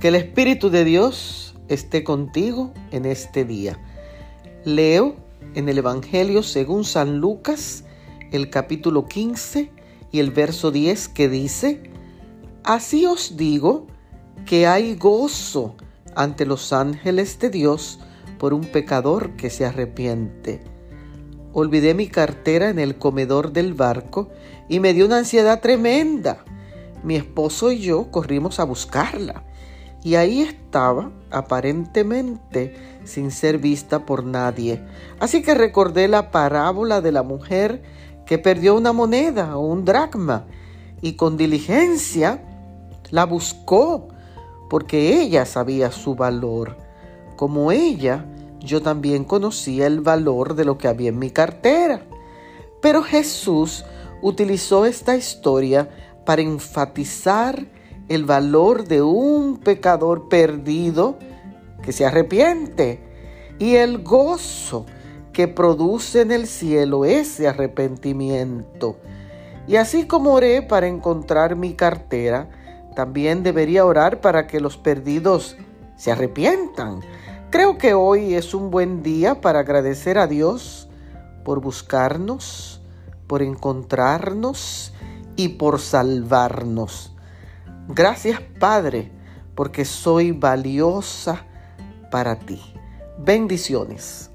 Que el Espíritu de Dios esté contigo en este día. Leo en el Evangelio según San Lucas, el capítulo 15 y el verso 10 que dice, Así os digo que hay gozo ante los ángeles de Dios por un pecador que se arrepiente. Olvidé mi cartera en el comedor del barco y me dio una ansiedad tremenda. Mi esposo y yo corrimos a buscarla y ahí estaba, aparentemente sin ser vista por nadie. Así que recordé la parábola de la mujer que perdió una moneda o un dracma y con diligencia la buscó porque ella sabía su valor. Como ella, yo también conocía el valor de lo que había en mi cartera. Pero Jesús utilizó esta historia para enfatizar el valor de un pecador perdido que se arrepiente y el gozo que produce en el cielo ese arrepentimiento. Y así como oré para encontrar mi cartera, también debería orar para que los perdidos se arrepientan. Creo que hoy es un buen día para agradecer a Dios por buscarnos, por encontrarnos y por salvarnos. Gracias Padre, porque soy valiosa para ti. Bendiciones.